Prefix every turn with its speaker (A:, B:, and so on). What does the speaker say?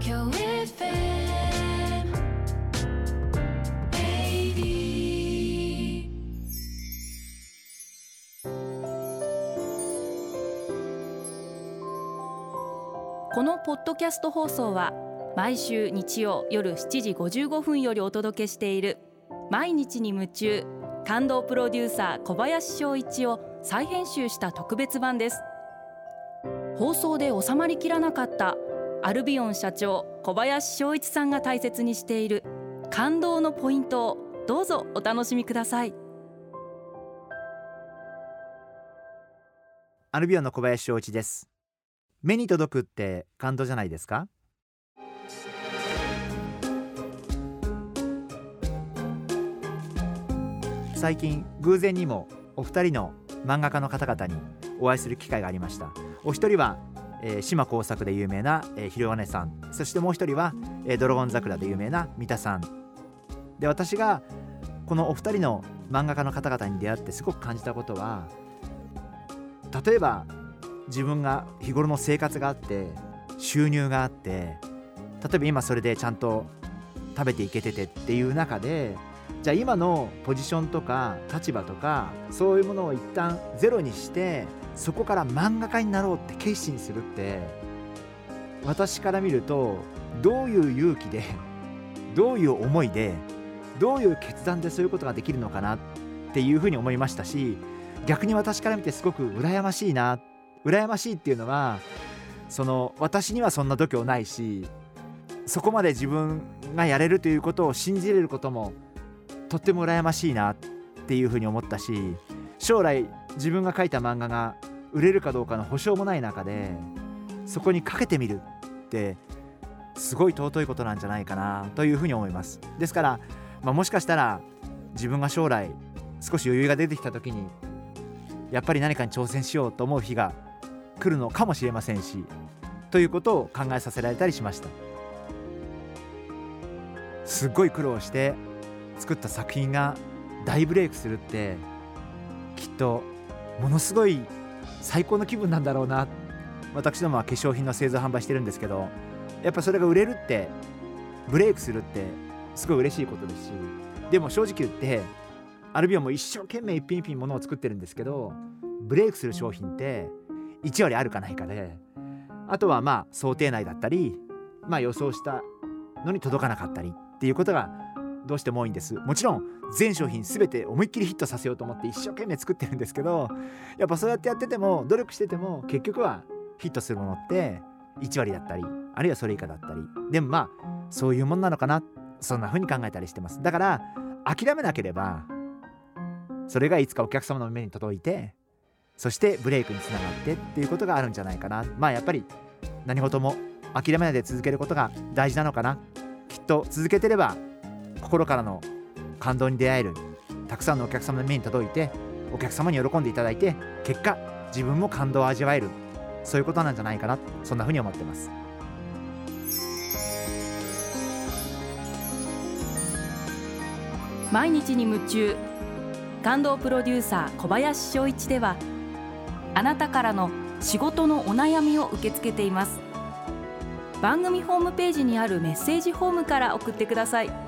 A: このポッドキャスト放送は毎週日曜夜7時55分よりお届けしている毎日に夢中感動プロデューサー小林翔一を再編集した特別版です。放送で収まりきらなかったアルビオン社長小林翔一さんが大切にしている感動のポイントをどうぞお楽しみください。
B: アルビオンの小林翔一です。目に届くって感動じゃないですか？最近偶然にもお二人の漫画家の方々にお会いする機会がありました。お一人は、えー島耕作で有名な、えー、ひろわねさん。そしてもう一人は、えードラゴン桜で有名な三田さん。で私がこのお二人の漫画家の方々に出会ってすごく感じたことは例えば自分が日頃の生活があって収入があって例えば今それでちゃんと食べていけててっていう中でじゃあ今のポジションとか立場とかそういうものを一旦ゼロにしてそこから漫画家になろうって決心するって私から見るとどういう勇気でどういう思いでどういう決断でそういうことができるのかなっていうふうに思いましたし逆に私から見てすごく羨ましいな羨ましいっていうのはその私にはそんな度胸ないしそこまで自分がやれるということを信じれることもとっても羨ましいなっていうふうに思ったし将来自分が書いた漫画が売れるかどうかの保証もない中でそこにかけてみるってすごい尊いことなんじゃないかなというふうに思います。ですから、まあ、もしかしたら自分が将来少し余裕が出てきた時にやっぱり何かに挑戦しようと思う日が来るのかもしれませんしということを考えさせられたりしました。すっごい苦労して作った作品が大ブレイクするってきっとものすごい最高の気分なんだろうな。私どもは化粧品の製造販売してるんですけどやっぱそれが売れるってブレイクするってすごい嬉しいことですしでも正直言ってアルビオも一生懸命一品一品ものを作ってるんですけどブレイクする商品って1割あるかないかであとはまあ想定内だったりまあ予想したのに届かなかったりっていうことがどうしても多いんです。もちろん全商品全て思いっきりヒットさせようと思って一生懸命作ってるんですけどやっぱそうやってやってても努力してても結局はヒットするものって1割だったりあるいはそれ以下だったり。でもまあそういうもんなのかな。そんな風に考えたりしてます。だから諦めなければそれがいつかお客様の目に届いてそしてブレイクにつながってっていうことがあるんじゃないかな。まあやっぱり何事も諦めないで続けることが大事なのかな。きっと続けてれば心からの感動に出会えるたくさんのお客様の目に届いてお客様に喜んでいただいて結果自分も感動を味わえるそういうことなんじゃないかなそんな風に思ってます。
A: 毎日に夢中感動プロデューサー小林翔一ではあなたからの仕事のお悩みを受け付けています。番組ホームページにあるメッセージフォームから送ってください。